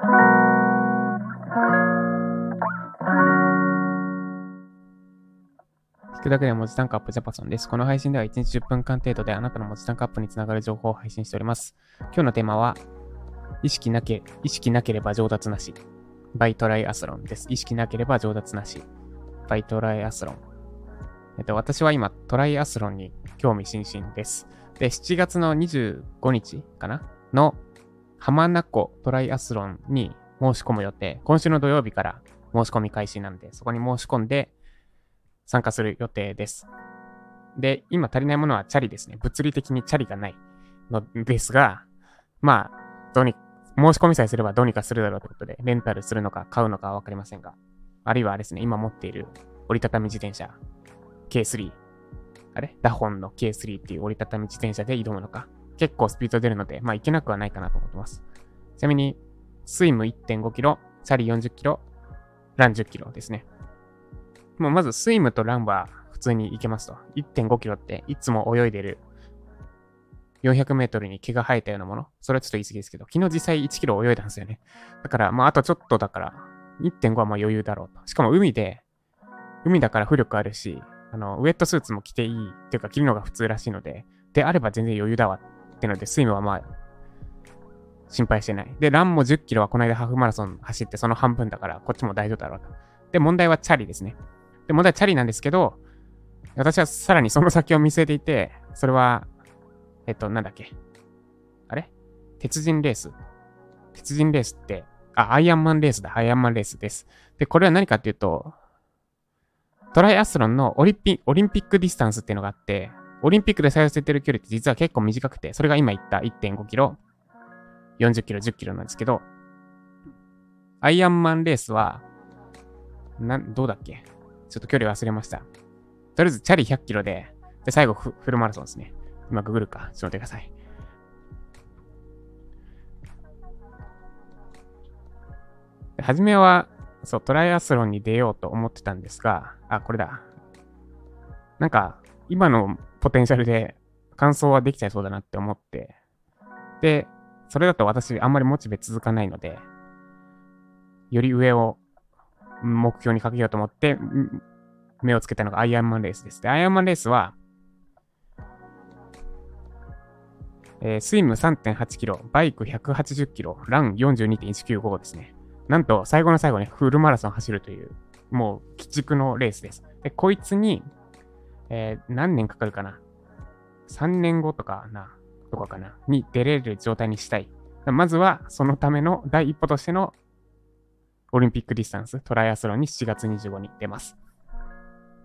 聞くだけで文字タンクアップジャパソンです。この配信では1日10分間程度であなたの文字タンクアップにつながる情報を配信しております。今日のテーマは、意識なけ、意識なければ上達なし。バイトライアスロンです。意識なければ上達なし。バイトライアスロン。えっと、私は今、トライアスロンに興味津々です。で、7月の25日かな？の浜名湖トライアスロンに申し込む予定。今週の土曜日から申し込み開始なんで、そこに申し込んで参加する予定です。で、今足りないものはチャリですね。物理的にチャリがないのですが、まあ、どうに、申し込みさえすればどうにかするだろうということで、レンタルするのか買うのかはわかりませんが、あるいはですね、今持っている折りたたみ自転車、K3、あれ？ダホンの K3 っていう折りたたみ自転車で挑むのか、結構スピード出るので、まあ、いけなくはないかなと思ってます。ちなみに、スイム1.5キロ、チャリ40キロ、ラン10キロですね。もうまずスイムとランは普通に行けますと。1.5キロっていつも泳いでる400メートルに毛が生えたようなもの。それはちょっと言い過ぎですけど、昨日実際1キロ泳いだんですよね。だから、まああとちょっとだから、1.5はまあ余裕だろうと。しかも海で、海だから浮力あるし、あの、ウェットスーツも着ていいっていうか着るのが普通らしいので、であれば全然余裕だわってので、スイムはまあ、心配してない。で、ランも10キロはこの間ハーフマラソン走ってその半分だから、こっちも大丈夫だろうと。で、問題はチャリですね。で、問題はチャリなんですけど、私はさらにその先を見据えていて、それは、えっと、なんだっけ。あれ？鉄人レース。鉄人レースって、あ、アイアンマンレースだ。アイアンマンレースです。で、これは何かっていうと、トライアスロンのオリピオリンピックディスタンスっていうのがあって、オリンピックで採用されてる距離って実は結構短くて、それが今言った1.5キロ、40キロ、10キロなんですけど、アイアンマンレースは、なん、どうだっけ？ちょっと距離忘れました。とりあえず、チャリ100キロで、で、最後フ、フルマラソンですね。今、ググるか？ちょっと待ってください。初めは、そう、トライアスロンに出ようと思ってたんですが、あ、これだ。なんか、今のポテンシャルで完走はできちゃいそうだなって思って、で、それだと私、あんまりモチベ続かないので、より上を目標にかけようと思って、目をつけたのがアイアンマンレースです。で、アイアンマンレースは、えースイム3.8キロ、バイク180キロ、ラン42.195ですね。なんと、最後の最後にフルマラソン走るという、もう、鬼畜のレースです。で、こいつに、えー何年かかるかな ?3 年後とかな、とかかな？に出れる状態にしたい。まずは、そのための第一歩としてのオリンピックディスタンス、トライアスロンに7月25日に出ます。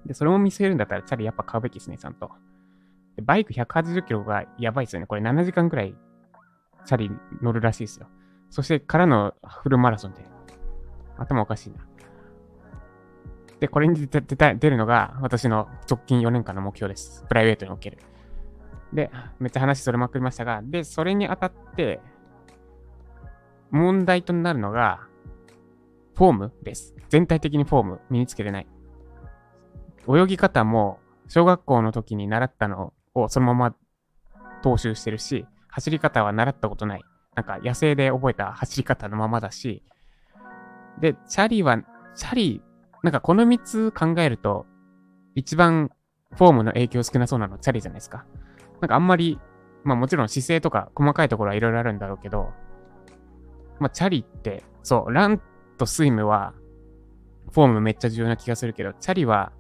で、それも見せるんだったら、チャリやっぱ買うべきですね、ちゃんと。でバイク180キロがやばいですよね。これ7時間くらい、チャリ乗るらしいですよ。そして、からのフルマラソンで。頭おかしいな。で、これに出出た出るのが、私の直近4年間の目標です。プライベートにおける。で、めっちゃ話それまくりましたが、で、それにあたって、問題となるのが、フォームです。全体的にフォーム身につけてない。泳ぎ方も小学校の時に習ったのをそのまま踏襲してるし、走り方は習ったことない。なんか野生で覚えた走り方のままだし、で、チャリは、チャリ、なんかこの3つ考えると、一番フォームの影響少なそうなのチャリじゃないですか。なんかあんまり、まあもちろん姿勢とか細かいところはいろいろあるんだろうけど、まあチャリって、そう、ランとスイムは、フォームめっちゃ重要な気がするけど、チャリは、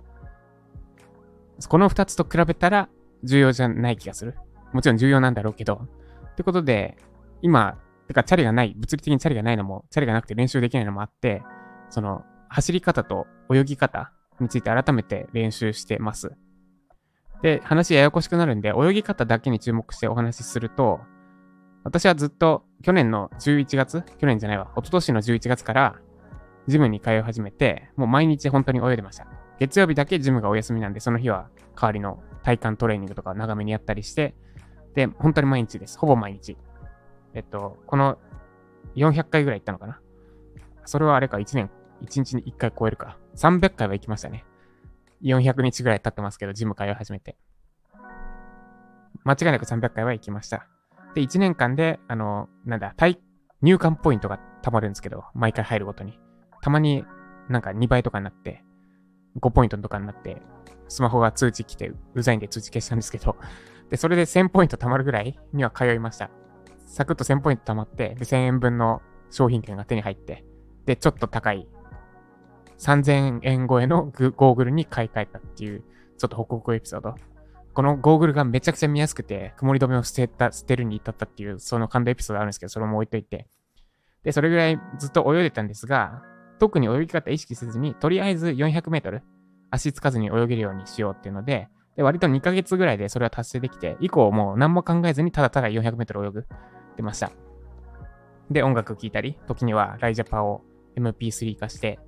この2つと比べたら重要じゃない気がする。もちろん重要なんだろうけど。ってことで、今、てかチャリがない、物理的にチャリがないのも、チャリがなくて練習できないのもあって、その、走り方と泳ぎ方について改めて練習してます。で、話ややこしくなるんで、泳ぎ方だけに注目してお話しすると、私はずっと去年の11月去年じゃないわ。一昨年の11月からジムに通い始めて、もう毎日本当に泳いでました。月曜日だけジムがお休みなんで、その日は代わりの体幹トレーニングとか長めにやったりして、で、本当に毎日です。ほぼ毎日。えっと、この400回ぐらい行ったのかな。それはあれか、1年、1日に1回超えるか。300回は行きましたね。400日ぐらい経ってますけど、ジム通い始めて。間違いなく300回は行きました。で、1年間で、あの、なんだ、体、入管ポイントが貯まるんですけど、毎回入るごとに。たまになんか2倍とかになって、5ポイントとかになって、スマホが通知来て、うざいんで通知消したんですけど、で、それで1000ポイント貯まるぐらいには通いました。サクッと1000ポイント貯まって、で、1000円分の商品券が手に入って、で、ちょっと高い3000円超えのゴーグルに買い替えたっていう、ちょっと報告エピソード。このゴーグルがめちゃくちゃ見やすくて、曇り止めを捨てた、捨てるに至ったっていう、その感動エピソードあるんですけど、それも置いといて。で、それぐらいずっと泳いでたんですが、特に泳ぎ方意識せずに、とりあえず400メートル、足つかずに泳げるようにしようっていうので、で、割と2ヶ月ぐらいでそれは達成できて、以降もう何も考えずにただただ400メートル泳ぐってました。で、音楽聴いたり、時にはライジャパを MP3 化して、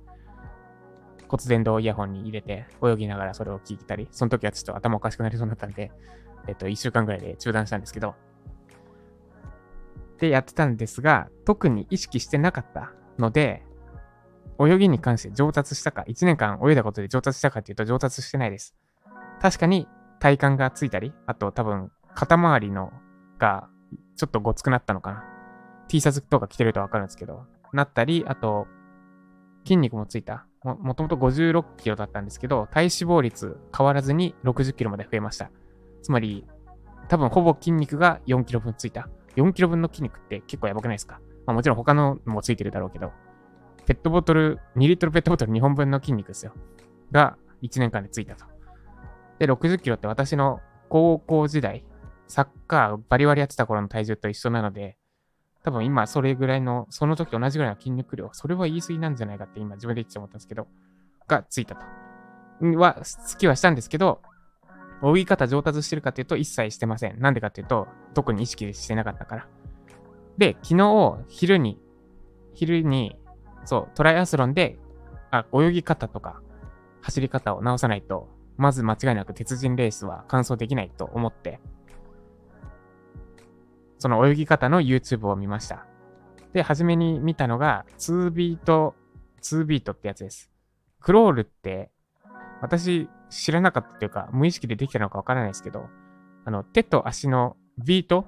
骨伝導イヤホンに入れて泳ぎながらそれを聞いたり、その時はちょっと頭おかしくなりそうになったんで、えっと、1週間ぐらいで中断したんですけど、でやってたんですが、特に意識してなかったので、泳ぎに関して上達したか、1年間泳いだことで上達したかっていうと上達してないです。確かに体幹がついたり、あと多分肩周りのがちょっとごつくなったのかな。T シャツとか着てるとわかるんですけど、なったり、あと筋肉もついた。もともと56キロだったんですけど、体脂肪率変わらずに60キロまで増えました。つまり、多分ほぼ筋肉が4キロ分ついた。4キロ分の筋肉って結構やばくないですか？まあもちろん他のもついてるだろうけど、ペットボトル、2リットルペットボトル2本分の筋肉ですよ。が1年間でついたと。で、60キロって私の高校時代、サッカーバリバリやってた頃の体重と一緒なので、多分今それぐらいの、その時と同じぐらいの筋肉量、それは言い過ぎなんじゃないかって今自分で言って思ったんですけど、がついたと。は、好きはしたんですけど、泳ぎ方上達してるかっていうと一切してません。なんでかっていうと、特に意識してなかったから。で、昨日、昼に、昼に、そう、トライアスロンで、あ、泳ぎ方とか、走り方を直さないと、まず間違いなく鉄人レースは完走できないと思って、その泳ぎ方の YouTube を見ました。で、初めに見たのが、2ビート、2ビートってやつです。クロールって、私知らなかったというか、無意識でできたのかわからないですけど、あの、手と足のビート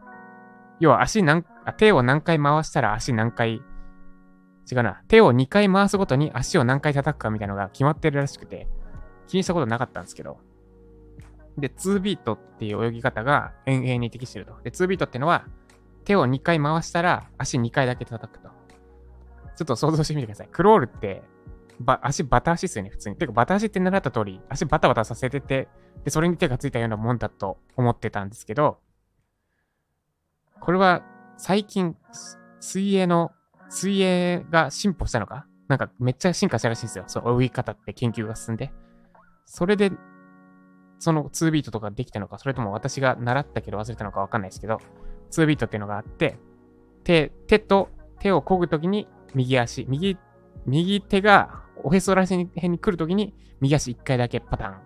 要は足何、手を何回回したら足何回、違うな、手を2回回すごとに足を何回叩くかみたいなのが決まってるらしくて、気にしたことなかったんですけど、で、2ビートっていう泳ぎ方が遠泳に適してると。で、2ビートっていうのは、手を2回回したら足2回だけ叩くと。ちょっと想像してみてください。クロールって、ば足バタ足っすよね、普通に。てか、バタ足って習った通り、足バタバタさせてて、で、それに手がついたようなもんだと思ってたんですけど、これは最近、水泳の、水泳が進歩したのか？なんかめっちゃ進化したらしいんですよ。そう、泳ぎ方って研究が進んで。それで、その2ビートとかできたのか、それとも私が習ったけど忘れたのかわかんないですけど、2ビートっていうのがあって、手、手と手を漕ぐときに右足、右、右手がおへそら辺に来るときに右足1回だけパターン。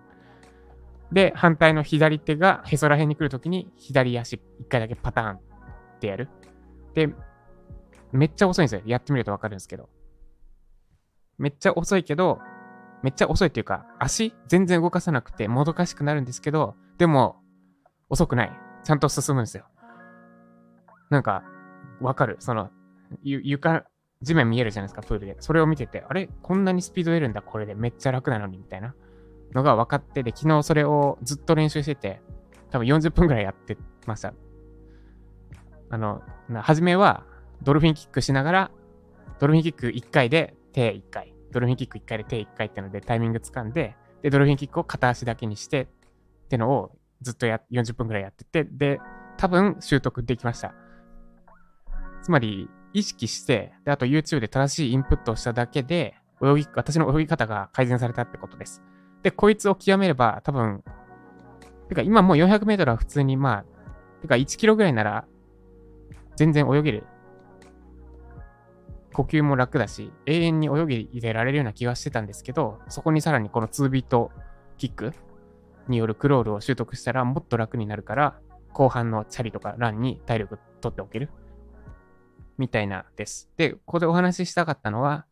で、反対の左手がへそら辺に来るときに左足1回だけパターンってやる。で、めっちゃ遅いんですよ。やってみるとわかるんですけど。めっちゃ遅いけど、めっちゃ遅いっていうか、足全然動かさなくてもどかしくなるんですけど、でも、遅くない。ちゃんと進むんですよ。なんか、わかる。その、床、地面見えるじゃないですか、プールで。それを見てて、あれ？こんなにスピード出るんだ、これで。めっちゃ楽なのに、みたいなのが分かってで、昨日それをずっと練習してて、多分40分くらいやってました。あの、初めは、ドルフィンキックしながら、ドルフィンキック1回で手1回、ドルフィンキック1回で手1回ってのでタイミング掴んで、で、ドルフィンキックを片足だけにして、ってのをずっとや、40分くらいやってて、で、多分習得できました。つまり、意識して、で、あと YouTube で正しいインプットをしただけで、泳ぎ、私の泳ぎ方が改善されたってことです。で、こいつを極めれば、多分、てか今もう400メートルは普通にまあ、てか1キロぐらいなら、全然泳げる。呼吸も楽だし、永遠に泳ぎ入れられるような気がしてたんですけど、そこにさらにこの2ビートキックによるクロールを習得したらもっと楽になるから、後半のチャリとかランに体力取っておける。みたいなです。で、ここでお話ししたかったのは、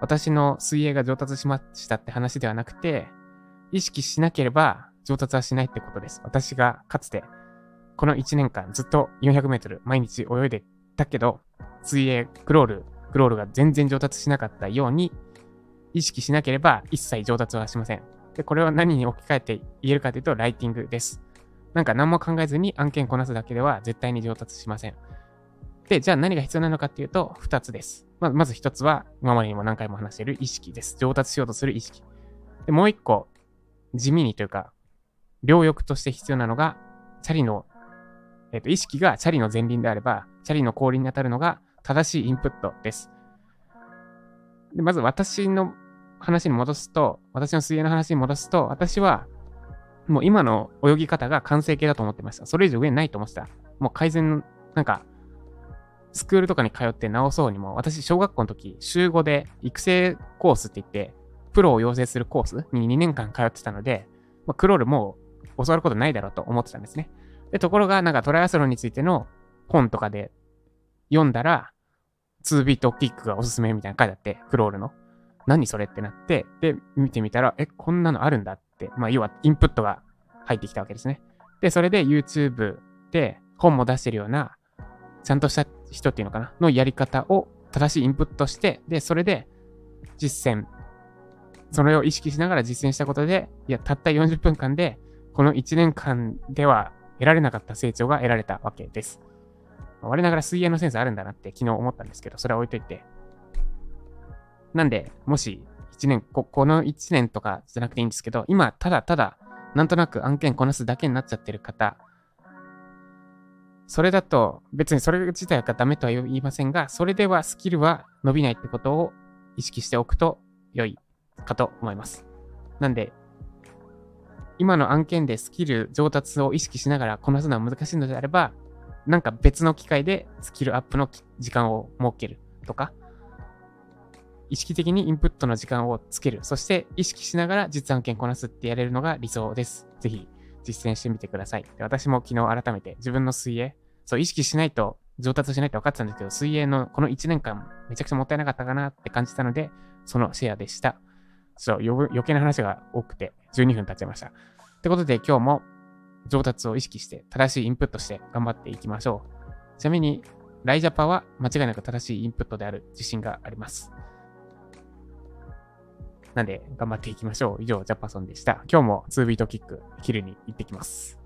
私の水泳が上達しましたって話ではなくて、意識しなければ上達はしないってことです。私がかつて、この1年間ずっと400メートル毎日泳いでたけど、水泳、クロール、クロールが全然上達しなかったように、意識しなければ一切上達はしません。で、これは何に置き換えて言えるかというと、ライティングです。なんか何も考えずに案件こなすだけでは絶対に上達しません。で、じゃあ何が必要なのかっていうと、2つです。ままず1つは、今までにも何回も話している意識です。上達しようとする意識。で、もう1個、地味にというか、両翼として必要なのが、チャリの、えっ、ー、と、意識がチャリの前輪であれば、チャリの後輪に当たるのが正しいインプットです。で、まず私の話に戻すと、私の水泳の話に戻すと、私は、もう今の泳ぎ方が完成形だと思ってました。それ以上上にないと思ってた。もう改善、なんか、スクールとかに通って直そうにも、私、小学校の時、週5で育成コースって言って、プロを養成するコースに2年間通ってたので、まあ、クロールもう教わることないだろうと思ってたんですね。で、ところが、なんかトライアスロンについての本とかで読んだら、2ビートキックがおすすめみたいな書いてあって、クロールの。何それってなって、で、見てみたら、え、こんなのあるんだって、まあ、要はインプットが入ってきたわけですね。で、それで YouTube で本も出してるような、ちゃんとした人っていうのかな、のやり方を正しいインプットして、で、それで実践、それを意識しながら実践したことで、いや、たった40分間で、この1年間では得られなかった成長が得られたわけです。我ながら水泳のセンスあるんだなって昨日思ったんですけど、それは置いといて、なんで、もし1年こ、この1年とかじゃなくていいんですけど、今、ただただ、なんとなく案件こなすだけになっちゃってる方、それだと、別にそれ自体がダメとは言いませんが、それではスキルは伸びないってことを意識しておくと良いかと思います。なんで、今の案件でスキル上達を意識しながらこなすのは難しいのであれば、なんか別の機会でスキルアップの時間を設けるとか、意識的にインプットの時間をつける。そして意識しながら実案件こなすってやれるのが理想です。ぜひ実践してみてください。で私も昨日改めて自分の水泳、そう意識しないと上達しないと分かってたんですけど、水泳のこの1年間めちゃくちゃもったいなかったかなって感じたので、そのシェアでした。ちょっと余計な話が多くて12分経っちゃいました。ってことで今日も上達を意識して正しいインプットして頑張っていきましょう。ちなみに、ライジャパは間違いなく正しいインプットである自信があります。なんで、頑張っていきましょう。以上、ジャパソンでした。今日も2ビートキック、昼に行ってきます。